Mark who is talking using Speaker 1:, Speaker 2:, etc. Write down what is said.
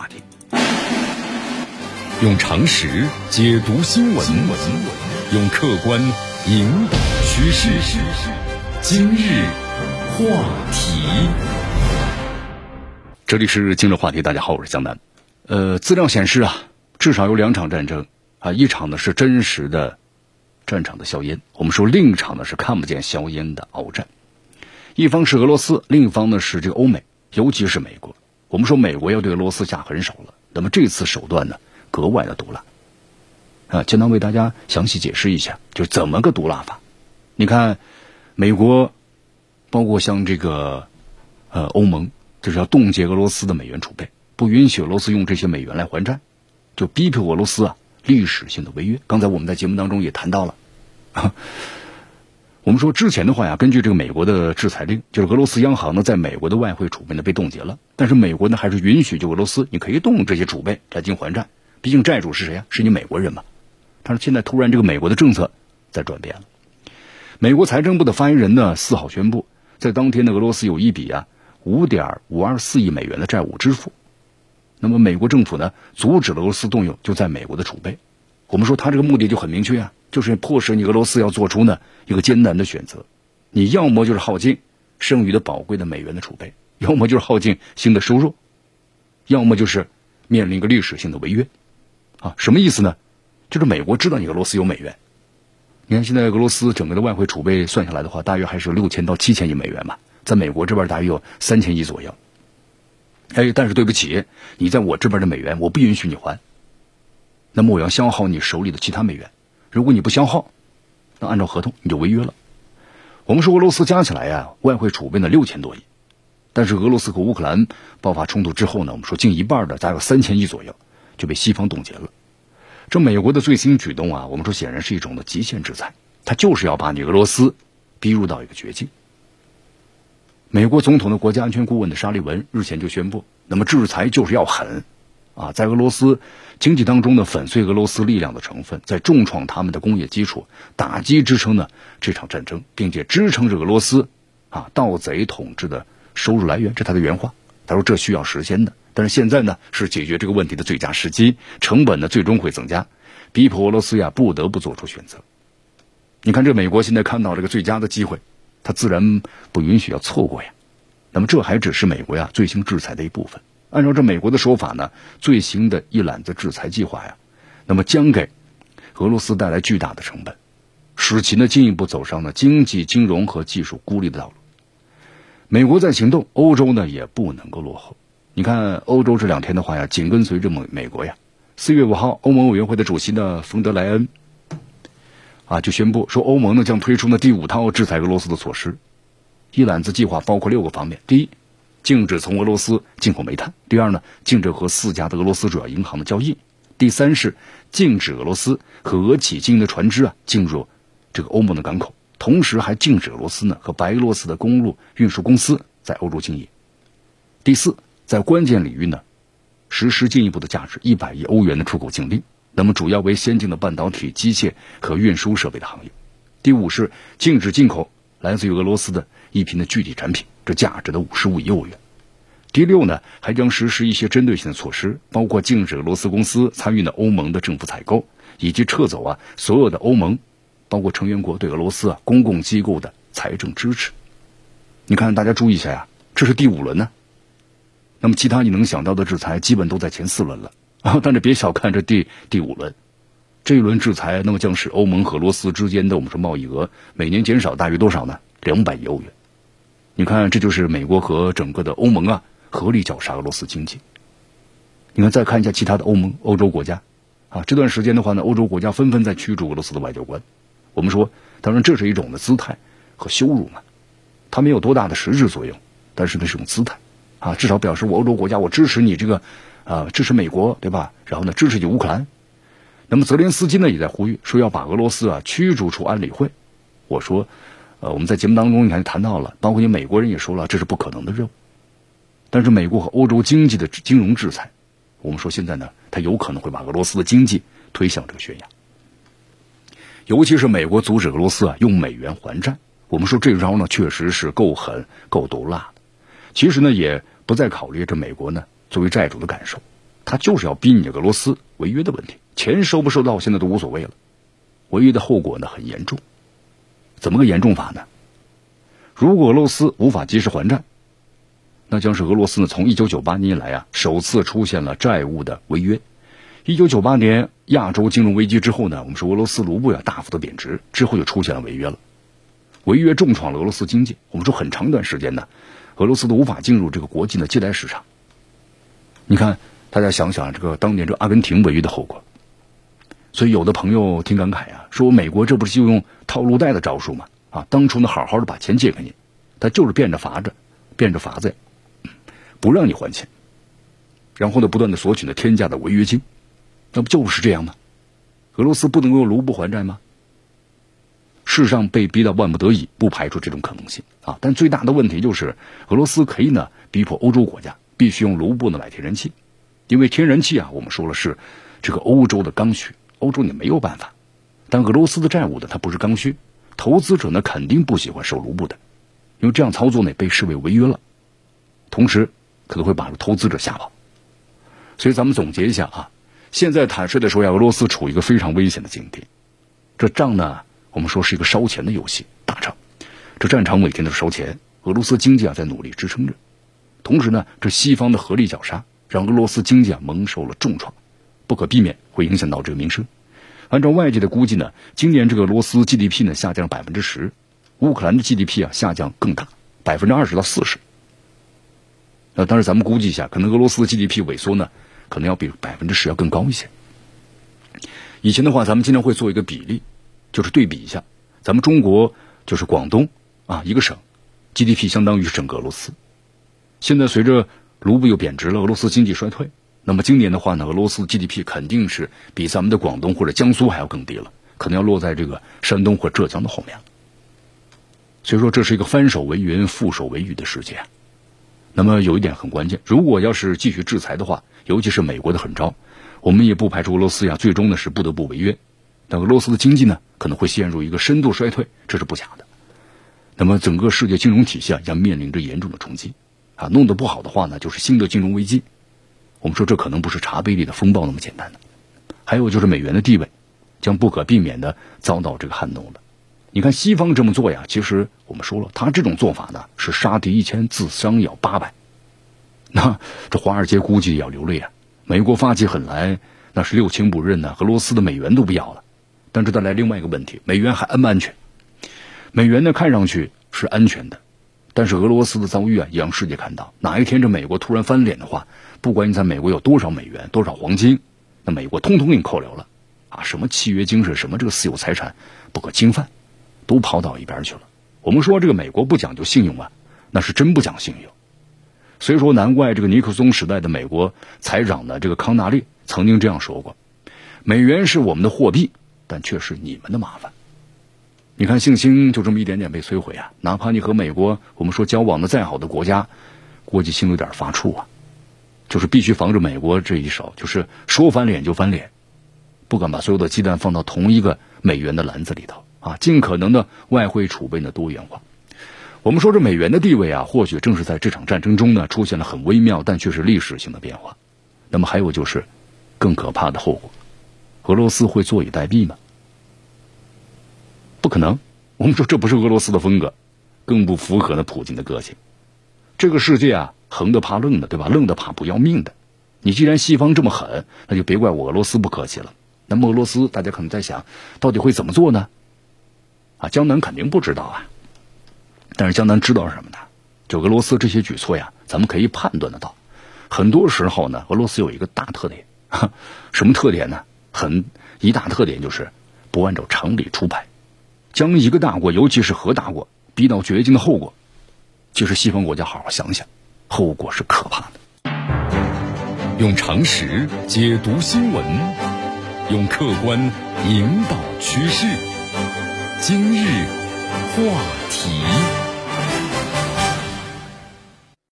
Speaker 1: 话题，用常识解读新闻，用客观引导趋势。今日话题，这里是今日话题。大家好，我是江南。呃，资料显示啊，至少有两场战争啊，一场呢是真实的战场的硝烟，我们说另一场呢是看不见硝烟的鏖战。一方是俄罗斯，另一方呢是这个欧美，尤其是美国。我们说美国要对俄罗斯下狠手了，那么这次手段呢格外的毒辣啊！简单为大家详细解释一下，就怎么个毒辣法？你看，美国包括像这个呃欧盟，就是要冻结俄罗斯的美元储备，不允许俄罗斯用这些美元来还债，就逼迫俄罗斯啊历史性的违约。刚才我们在节目当中也谈到了。我们说之前的话呀，根据这个美国的制裁令，就是俄罗斯央行呢在美国的外汇储备呢被冻结了，但是美国呢还是允许就俄罗斯你可以动用这些储备来进行还债，毕竟债主是谁呀？是你美国人嘛。但是现在突然这个美国的政策在转变了，美国财政部的发言人呢四号宣布，在当天的俄罗斯有一笔啊五点五二四亿美元的债务支付，那么美国政府呢阻止了俄罗斯动用就在美国的储备，我们说他这个目的就很明确啊。就是迫使你俄罗斯要做出呢一个艰难的选择，你要么就是耗尽剩余的宝贵的美元的储备，要么就是耗尽新的收入，要么就是面临一个历史性的违约，啊，什么意思呢？就是美国知道你俄罗斯有美元，你看现在俄罗斯整个的外汇储备算下来的话，大约还是有六千到七千亿美元吧，在美国这边大约有三千亿左右。哎，但是对不起，你在我这边的美元我不允许你还，那么我要消耗你手里的其他美元。如果你不消耗，那按照合同你就违约了。我们说俄罗斯加起来呀，外汇储备呢六千多亿，但是俄罗斯和乌克兰爆发冲突之后呢，我们说近一半的，大概三千亿左右就被西方冻结了。这美国的最新举动啊，我们说显然是一种的极限制裁，它就是要把你俄罗斯逼入到一个绝境。美国总统的国家安全顾问的沙利文日前就宣布，那么制裁就是要狠。啊，在俄罗斯经济当中呢，粉碎俄罗斯力量的成分，在重创他们的工业基础，打击支撑呢这场战争，并且支撑着俄罗斯啊盗贼统治的收入来源，这是他的原话。他说这需要时间的，但是现在呢是解决这个问题的最佳时机，成本呢最终会增加，逼迫俄罗斯呀不得不做出选择。你看，这美国现在看到这个最佳的机会，他自然不允许要错过呀。那么这还只是美国呀最新制裁的一部分。按照这美国的说法呢，最新的一揽子制裁计划呀，那么将给俄罗斯带来巨大的成本，使其呢进一步走上了经济、金融和技术孤立的道路。美国在行动，欧洲呢也不能够落后。你看，欧洲这两天的话呀，紧跟随着美美国呀。四月五号，欧盟委员会的主席呢，冯德莱恩啊就宣布说，欧盟呢将推出呢第五套制裁俄罗斯的措施。一揽子计划包括六个方面，第一。禁止从俄罗斯进口煤炭。第二呢，禁止和四家的俄罗斯主要银行的交易。第三是禁止俄罗斯和俄企经营的船只啊进入这个欧盟的港口，同时还禁止俄罗斯呢和白俄罗斯的公路运输公司在欧洲经营。第四，在关键领域呢，实施进一步的价值一百亿欧元的出口禁令，那么主要为先进的半导体、机械和运输设备的行业。第五是禁止进口来自于俄罗斯的一批的具体产品。这价值的五十五亿欧元。第六呢，还将实施一些针对性的措施，包括禁止俄罗斯公司参与呢欧盟的政府采购，以及撤走啊所有的欧盟，包括成员国对俄罗斯啊公共机构的财政支持。你看，大家注意一下呀，这是第五轮呢。那么其他你能想到的制裁，基本都在前四轮了啊。但是别小看这第第五轮，这一轮制裁，那么将使欧盟和俄罗斯之间的我们说贸易额每年减少大约多少呢？两百亿欧元。你看，这就是美国和整个的欧盟啊，合力绞杀俄罗斯经济。你看，再看一下其他的欧盟欧洲国家，啊，这段时间的话呢，欧洲国家纷纷在驱逐俄罗斯的外交官。我们说，当然这是一种的姿态和羞辱嘛，它没有多大的实质作用，但是那是种姿态，啊，至少表示我欧洲国家我支持你这个，啊，支持美国，对吧？然后呢，支持你乌克兰。那么泽连斯基呢也在呼吁说要把俄罗斯啊驱逐出安理会。我说。呃，我们在节目当中你看谈到了，包括你美国人也说了，这是不可能的任务。但是美国和欧洲经济的金融制裁，我们说现在呢，它有可能会把俄罗斯的经济推向这个悬崖。尤其是美国阻止俄罗斯啊用美元还债，我们说这招呢确实是够狠、够毒辣的。其实呢，也不再考虑这美国呢作为债主的感受。他就是要逼你俄罗斯违约的问题，钱收不收到现在都无所谓了，违约的后果呢很严重，怎么个严重法呢？如果俄罗斯无法及时还债，那将是俄罗斯呢从一九九八年以来啊首次出现了债务的违约。一九九八年亚洲金融危机之后呢，我们说俄罗斯卢布呀大幅的贬值，之后就出现了违约了，违约重创了俄罗斯经济。我们说很长一段时间呢，俄罗斯都无法进入这个国际的借贷市场。你看，大家想想这个当年这阿根廷违约的后果。所以有的朋友挺感慨啊，说美国这不是就用套路贷的招数吗？啊，当初呢好好的把钱借给你，他就是变着法子，变着法子，不让你还钱，然后呢不断的索取呢天价的违约金。那不就是这样吗？俄罗斯不能用卢布还债吗？世上被逼到万不得已，不排除这种可能性啊。但最大的问题就是，俄罗斯可以呢逼迫欧洲国家必须用卢布呢买天然气，因为天然气啊，我们说了是这个欧洲的刚需，欧洲你没有办法。但俄罗斯的债务呢，它不是刚需，投资者呢肯定不喜欢收卢布的，因为这样操作呢被视为违约了，同时可能会把投资者吓跑。所以咱们总结一下啊。现在坦率的说呀，俄罗斯处于一个非常危险的境地。这仗呢，我们说是一个烧钱的游戏，打仗。这战场每天都是烧钱，俄罗斯经济啊在努力支撑着。同时呢，这西方的合力绞杀，让俄罗斯经济啊蒙受了重创，不可避免会影响到这个民生。按照外界的估计呢，今年这个俄罗斯 GDP 呢下降百分之十，乌克兰的 GDP 啊下降更大，百分之二十到四十。那当然，咱们估计一下，可能俄罗斯的 GDP 萎缩呢。可能要比百分之十要更高一些。以前的话，咱们经常会做一个比例，就是对比一下，咱们中国就是广东啊一个省，GDP 相当于整个俄罗斯。现在随着卢布又贬值了，俄罗斯经济衰退，那么今年的话呢，俄罗斯 GDP 肯定是比咱们的广东或者江苏还要更低了，可能要落在这个山东或浙江的后面。所以说，这是一个翻手为云，覆手为雨的世界。那么有一点很关键，如果要是继续制裁的话，尤其是美国的狠招，我们也不排除俄罗斯呀最终呢是不得不违约，但俄罗斯的经济呢可能会陷入一个深度衰退，这是不假的。那么整个世界金融体系啊将面临着严重的冲击，啊，弄得不好的话呢就是新的金融危机。我们说这可能不是茶杯里的风暴那么简单的。还有就是美元的地位将不可避免的遭到这个撼动了。你看西方这么做呀，其实我们说了，他这种做法呢是杀敌一千，自伤要八百。那这华尔街估计要流泪啊！美国发起狠来，那是六亲不认呢，俄罗斯的美元都不要了。但这带来另外一个问题：美元还安不安全？美元呢，看上去是安全的，但是俄罗斯的遭遇啊，也让世界看到，哪一天这美国突然翻脸的话，不管你在美国有多少美元、多少黄金，那美国通通给你扣留了啊！什么契约精神，什么这个私有财产不可侵犯。都抛到一边去了。我们说这个美国不讲究信用啊，那是真不讲信用。所以说，难怪这个尼克松时代的美国财长呢，这个康纳利曾经这样说过：“美元是我们的货币，但却是你们的麻烦。”你看，信心就这么一点点被摧毁啊！哪怕你和美国我们说交往的再好的国家，估计心有点发怵啊。就是必须防着美国这一手，就是说翻脸就翻脸，不敢把所有的鸡蛋放到同一个美元的篮子里头。啊，尽可能的外汇储备的多元化。我们说这美元的地位啊，或许正是在这场战争中呢，出现了很微妙但却是历史性的变化。那么还有就是，更可怕的后果，俄罗斯会坐以待毙吗？不可能。我们说这不是俄罗斯的风格，更不符合那普京的个性。这个世界啊，横的怕愣的，对吧？愣的怕不要命的。你既然西方这么狠，那就别怪我俄罗斯不客气了。那么俄罗斯，大家可能在想，到底会怎么做呢？啊，江南肯定不知道啊，但是江南知道什么呢？就俄罗斯这些举措呀，咱们可以判断得到。很多时候呢，俄罗斯有一个大特点，什么特点呢？很一大特点就是不按照常理出牌，将一个大国，尤其是核大国，逼到绝境的后果，就是西方国家好好想想，后果是可怕的。
Speaker 2: 用常识解读新闻，用客观引导趋势。今日话题。